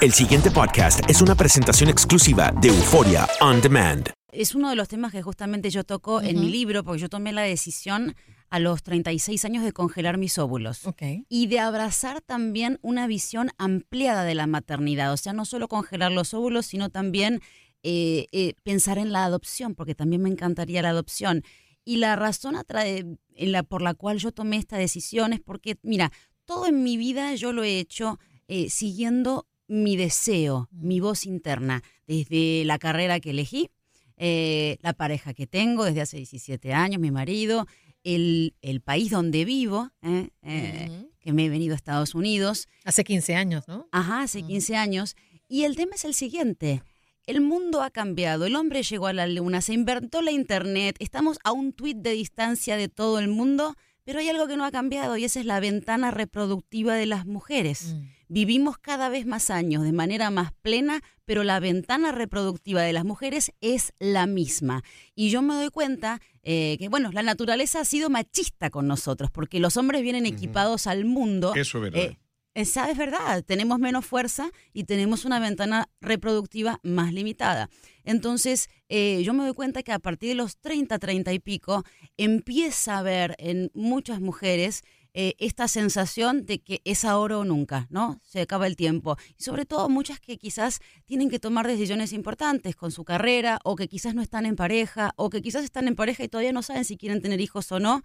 El siguiente podcast es una presentación exclusiva de Euforia On Demand. Es uno de los temas que justamente yo toco en mi libro, porque yo tomé la decisión a los 36 años de congelar mis óvulos. Y de abrazar también una visión ampliada de la maternidad. O sea, no solo congelar los óvulos, sino también eh, eh, pensar en la adopción, porque también me encantaría la adopción. Y la razón en la, por la cual yo tomé esta decisión es porque, mira, todo en mi vida yo lo he hecho eh, siguiendo mi deseo, mi voz interna, desde la carrera que elegí, eh, la pareja que tengo desde hace 17 años, mi marido, el, el país donde vivo, eh, eh, que me he venido a Estados Unidos. Hace 15 años, ¿no? Ajá, hace 15 años. Y el tema es el siguiente. El mundo ha cambiado, el hombre llegó a la luna, se inventó la internet, estamos a un tuit de distancia de todo el mundo, pero hay algo que no ha cambiado y esa es la ventana reproductiva de las mujeres. Mm. Vivimos cada vez más años de manera más plena, pero la ventana reproductiva de las mujeres es la misma. Y yo me doy cuenta eh, que, bueno, la naturaleza ha sido machista con nosotros, porque los hombres vienen equipados al mundo. Eso es verdad. Eh, esa es verdad, tenemos menos fuerza y tenemos una ventana reproductiva más limitada. Entonces, eh, yo me doy cuenta que a partir de los 30, 30 y pico, empieza a haber en muchas mujeres eh, esta sensación de que es ahora o nunca, ¿no? Se acaba el tiempo. Y sobre todo muchas que quizás tienen que tomar decisiones importantes con su carrera o que quizás no están en pareja o que quizás están en pareja y todavía no saben si quieren tener hijos o no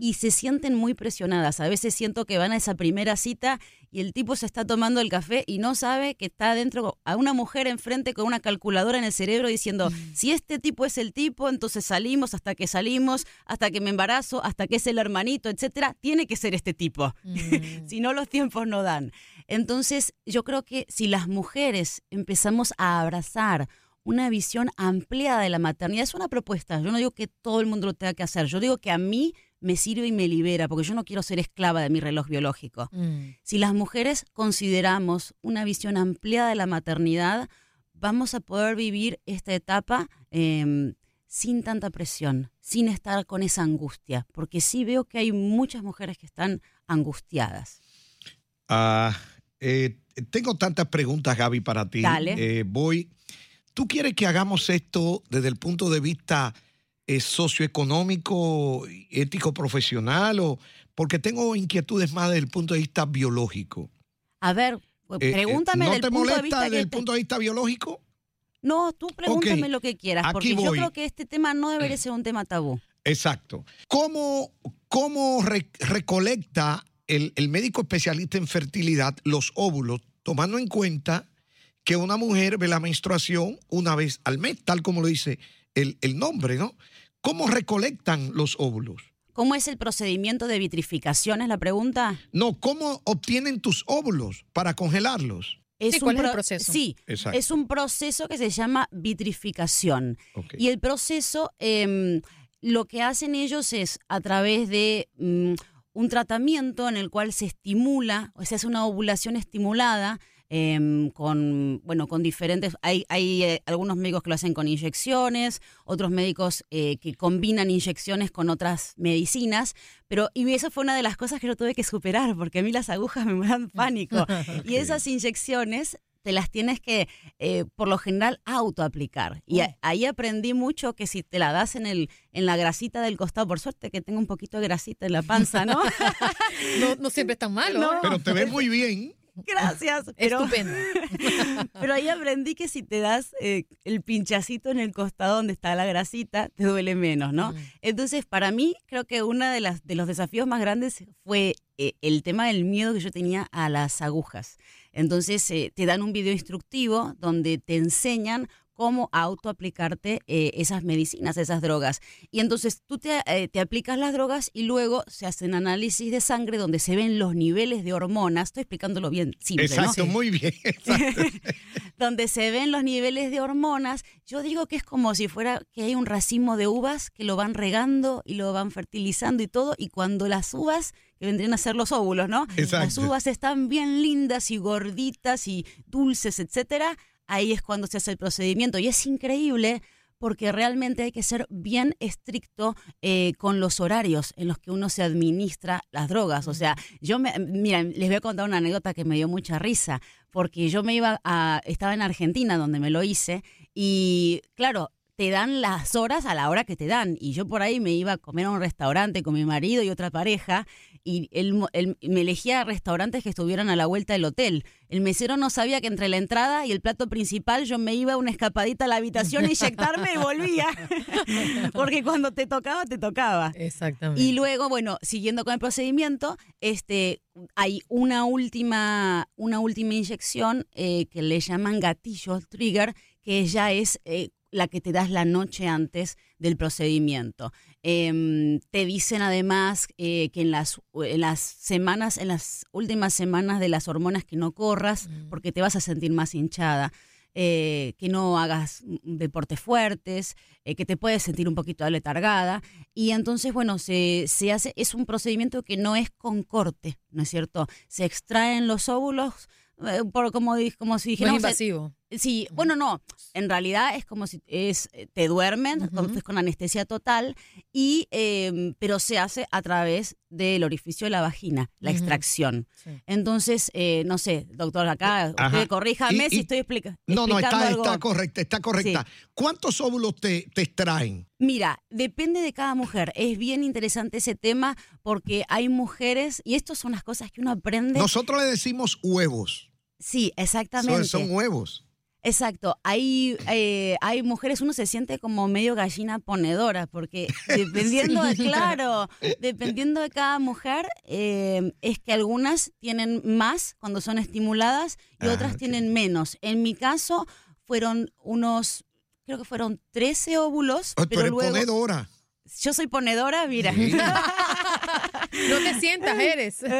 y se sienten muy presionadas. A veces siento que van a esa primera cita y el tipo se está tomando el café y no sabe que está dentro a una mujer enfrente con una calculadora en el cerebro diciendo, si este tipo es el tipo, entonces salimos hasta que salimos, hasta que me embarazo, hasta que es el hermanito, etcétera, tiene que ser este tipo. si no los tiempos no dan. Entonces, yo creo que si las mujeres empezamos a abrazar una visión ampliada de la maternidad, es una propuesta. Yo no digo que todo el mundo lo tenga que hacer. Yo digo que a mí me sirve y me libera, porque yo no quiero ser esclava de mi reloj biológico. Mm. Si las mujeres consideramos una visión ampliada de la maternidad, vamos a poder vivir esta etapa em, sin tanta presión, sin estar con esa angustia, porque sí veo que hay muchas mujeres que están angustiadas. Ah, eh, tengo tantas preguntas, Gaby, para ti. Dale. Eh, voy. ¿Tú quieres que hagamos esto desde el punto de vista eh, socioeconómico, ético, profesional? O, porque tengo inquietudes más desde el punto de vista biológico. A ver, Eh, pregúntame ¿No del te punto de molesta vista desde el te- punto de vista biológico? No, tú pregúntame lo que quieras, porque yo creo que este tema no debería ser un tema tabú. Exacto. ¿Cómo, cómo re- recolecta el, el médico especialista en fertilidad los óvulos, tomando en cuenta que una mujer ve la menstruación una vez al mes, tal como lo dice el, el nombre, ¿no? ¿Cómo recolectan los óvulos? ¿Cómo es el procedimiento de vitrificación? Es la pregunta. No, ¿cómo obtienen tus óvulos para congelarlos? Es Sí, un ¿cuál es el pro- proceso? Sí, Exacto. es un proceso que se llama vitrificación. Y el proceso, em, lo que hacen ellos es a través de mm, un tratamiento en el cual se estimula, o sea, es una ovulación estimulada, em, con, bueno, con diferentes, hay, hay eh, algunos médicos que lo hacen con inyecciones, otros médicos eh, que combinan inyecciones con otras medicinas, pero y eso fue una de las cosas que yo tuve que superar, porque a mí las agujas me dan pánico. Y esas inyecciones te las tienes que, eh, por lo general, autoaplicar. Y a- ahí aprendí mucho que si te la das en, el, en la grasita del costado, por suerte que tengo un poquito de grasita en la panza, ¿no? No, no siempre es tan malo. No. ¿eh? Pero te ves muy bien. Gracias. Pero, Estupendo. pero ahí aprendí que si te das eh, el pinchacito en el costado donde está la grasita, te duele menos, ¿no? Mm. Entonces, para mí, creo que uno de, las, de los desafíos más grandes fue eh, el tema del miedo que yo tenía a las agujas. Entonces, eh, te dan un video instructivo donde te enseñan cómo autoaplicarte eh, esas medicinas, esas drogas. Y entonces tú te, eh, te aplicas las drogas y luego se hacen análisis de sangre donde se ven los niveles de hormonas. Estoy explicándolo bien simple, ¿no? Exacto, muy bien. exacto. donde se ven los niveles de hormonas, yo digo que es como si fuera que hay un racimo de uvas que lo van regando y lo van fertilizando y todo, y cuando las uvas, que vendrían a ser los óvulos, ¿no? Las Exacto. uvas están bien lindas y gorditas y dulces, etcétera, ahí es cuando se hace el procedimiento. Y es increíble porque realmente hay que ser bien estricto eh, con los horarios en los que uno se administra las drogas. O sea, yo me, mira, les voy a contar una anécdota que me dio mucha risa, porque yo me iba a, estaba en Argentina donde me lo hice, y claro, te dan las horas a la hora que te dan. Y yo por ahí me iba a comer a un restaurante con mi marido y otra pareja, y él, él me elegía restaurantes que estuvieran a la vuelta del hotel. El mesero no sabía que entre la entrada y el plato principal yo me iba a una escapadita a la habitación a inyectarme y volvía. Porque cuando te tocaba, te tocaba. Exactamente. Y luego, bueno, siguiendo con el procedimiento, este, hay una última, una última inyección eh, que le llaman gatillo, trigger, que ya es eh, la que te das la noche antes del procedimiento. Em, te dicen además eh, que en las, en las semanas, en las últimas semanas de las hormonas que no corras, porque te vas a sentir más hinchada. eh, que no hagas mm, deportes fuertes, eh, que te puedes sentir un poquito aletargada. Y entonces, bueno, se, se hace, es un procedimiento que no es con corte, ¿no es cierto? Se extraen los óvulos, eh, por, como, como si no es dijéramos, eh, invasivo. Sí, bueno, no, en realidad es como si es, eh, te duermen, con, pues, con anestesia total, y, eh, pero se hace a través del orificio de la vagina, la extracción. Sí. Entonces, eh, no sé, doctor, acá, Ajá. usted corríjame Y- si y- estoy explica- No, no, explicando está, algo. está correcta, está correcta. ¿Cuántos óvulos te, te extraen? Mira, depende de cada mujer. Es bien interesante ese tema porque hay mujeres, y estas son las cosas que uno aprende. Nosotros le decimos huevos. sí, Son, exactamente. son huevos. Exacto, hay, eh, hay mujeres, uno se siente como medio gallina ponedora, porque dependiendo de, claro, dependiendo de cada mujer, eh, es que algunas tienen más cuando son estimuladas y Ah, otras tienen menos. En mi caso fueron unos, creo que fueron 13 óvulos, Oh, pero eres luego... ponedora. Yo soy ponedora, mira. No te sientas, eres.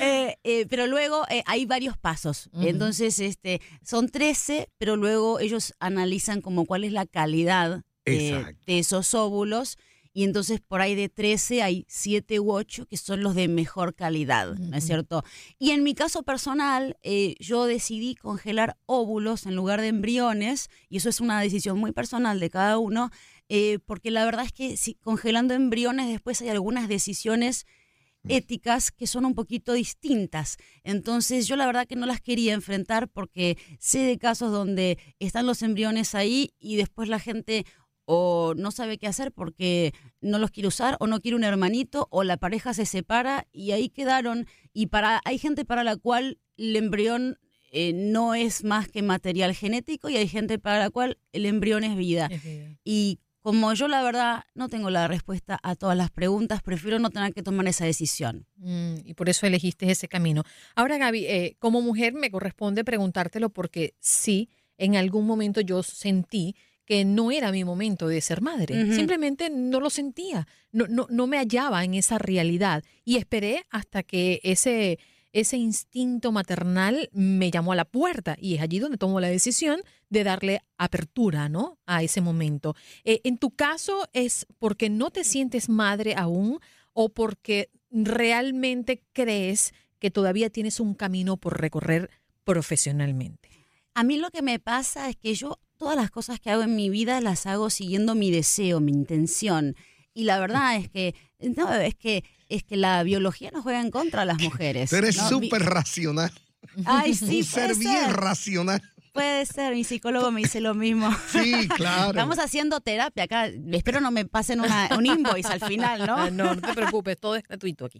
Eh, eh, pero luego eh, hay varios pasos. Entonces, este, son 13, pero luego ellos analizan como cuál es la calidad de, esos óvulos. Y entonces por ahí de 13 hay 7 u 8 que son los de mejor calidad, ¿no es cierto? Y en mi caso personal, eh, yo decidí congelar óvulos en lugar de embriones, y eso es una decisión muy personal de cada uno, eh, porque la verdad es que si congelando embriones después hay algunas decisiones éticas que son un poquito distintas. Entonces yo la verdad que no las quería enfrentar porque sé de casos donde están los embriones ahí y después la gente o no sabe qué hacer porque no los quiere usar o no quiere un hermanito o la pareja se separa y ahí quedaron y para hay gente para la cual el embrión eh, no es más que material genético y hay gente para la cual el embrión es vida. Es vida. Y como yo la verdad no tengo la respuesta a todas las preguntas, prefiero no tener que tomar esa decisión. Mm, y por eso elegiste ese camino. Ahora, Gaby, eh, como mujer me corresponde preguntártelo porque sí, en algún momento yo sentí que no era mi momento de ser madre. Simplemente no lo sentía, no, no, no me hallaba en esa realidad y esperé hasta que ese, ese instinto maternal me llamó a la puerta y es allí donde tomo la decisión de darle apertura, ¿no? A ese momento. Eh, en tu caso es porque no te sientes madre aún o porque realmente crees que todavía tienes un camino por recorrer profesionalmente? A mí lo que me pasa es que yo todas las cosas que hago en mi vida las hago siguiendo mi deseo, mi intención. Y la verdad es que no, es que es que la biología nos juega en contra a las mujeres. Tú eres ¿no? súper racional. Ay, sí, Un ser bien ser. racional. Puede ser, mi psicólogo me dice lo mismo. Sí, claro. Estamos haciendo terapia acá. Espero no me pasen una- un invoice al final, ¿no? Ah, no, no te preocupes, todo es gratuito aquí.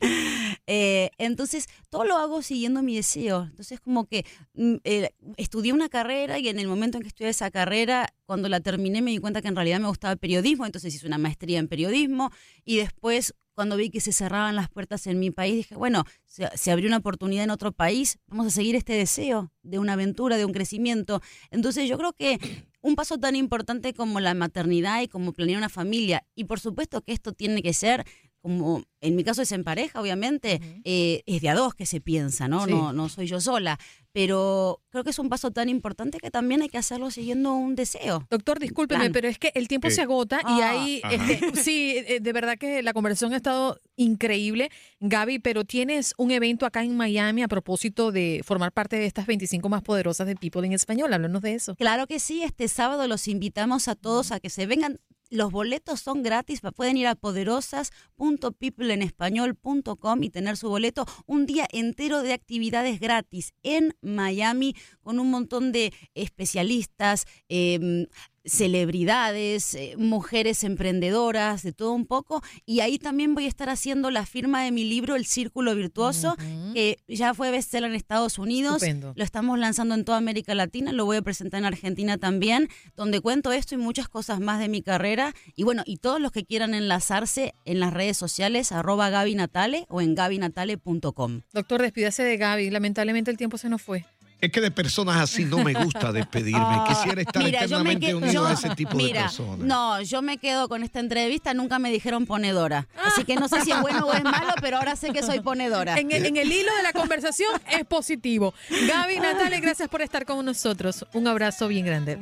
Eh, entonces, todo lo hago siguiendo mi deseo. Entonces, como que mm, eh, estudié una carrera y en el momento en que estudié esa carrera, cuando la terminé me di cuenta que en realidad me gustaba el periodismo, entonces hice una maestría en periodismo y después, cuando vi que se cerraban las puertas en mi país, dije, bueno, se, se abrió una oportunidad en otro país, vamos a seguir este deseo de una aventura, de un crecimiento. Entonces, yo creo que un paso tan importante como la maternidad y como planear una familia, y por supuesto que esto tiene que ser como en mi caso es en pareja, obviamente, eh, es de a dos que se piensa, ¿no? Sí. ¿no? No soy yo sola. Pero creo que es un paso tan importante que también hay que hacerlo siguiendo un deseo. Doctor, discúlpeme, Plan. pero es que el tiempo se agota y Ah. ahí, Ajá. este, sí, eh, de verdad que la conversación ha estado increíble, Gaby, pero tienes un evento acá en Miami a propósito de formar parte de estas 25 más poderosas de People en Español. Háblanos de eso. Claro que sí, este sábado los invitamos a todos a que se vengan. Los boletos son gratis, pueden ir a poderosas.peopleenespañol.com y tener su boleto un día entero de actividades gratis en Miami con un montón de especialistas, em, celebridades, eh, mujeres emprendedoras, de todo un poco. Y ahí también voy a estar haciendo la firma de mi libro El Círculo Virtuoso, que ya fue bestseller en Estados Unidos. Estupendo. Lo estamos lanzando en toda América Latina, lo voy a presentar en Argentina también, donde cuento esto y muchas cosas más de mi carrera. Y bueno, y todos los que quieran enlazarse en las redes sociales, arroba Gaby Natale o en gabinatale.com. Doctor, despídase de Gaby. Lamentablemente el tiempo se nos fue. Es que de personas así no me gusta despedirme. Quisiera estar Mira, yo me eternamente que- unido yo- a ese tipo mira, de personas. No, yo me quedo con esta entrevista, nunca me dijeron ponedora. Así que no sé si es bueno o es malo, pero ahora sé que soy ponedora. En el, en el hilo de la conversación es positivo. Gaby, Natale, gracias por estar con nosotros. Un abrazo bien grande.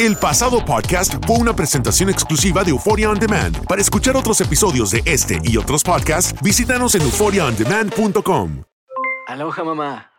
El pasado podcast fue una presentación exclusiva de Euphoria On Demand. Para escuchar otros episodios de este y otros podcasts, visítanos en euphoriaondemand.com. Aloha mamá.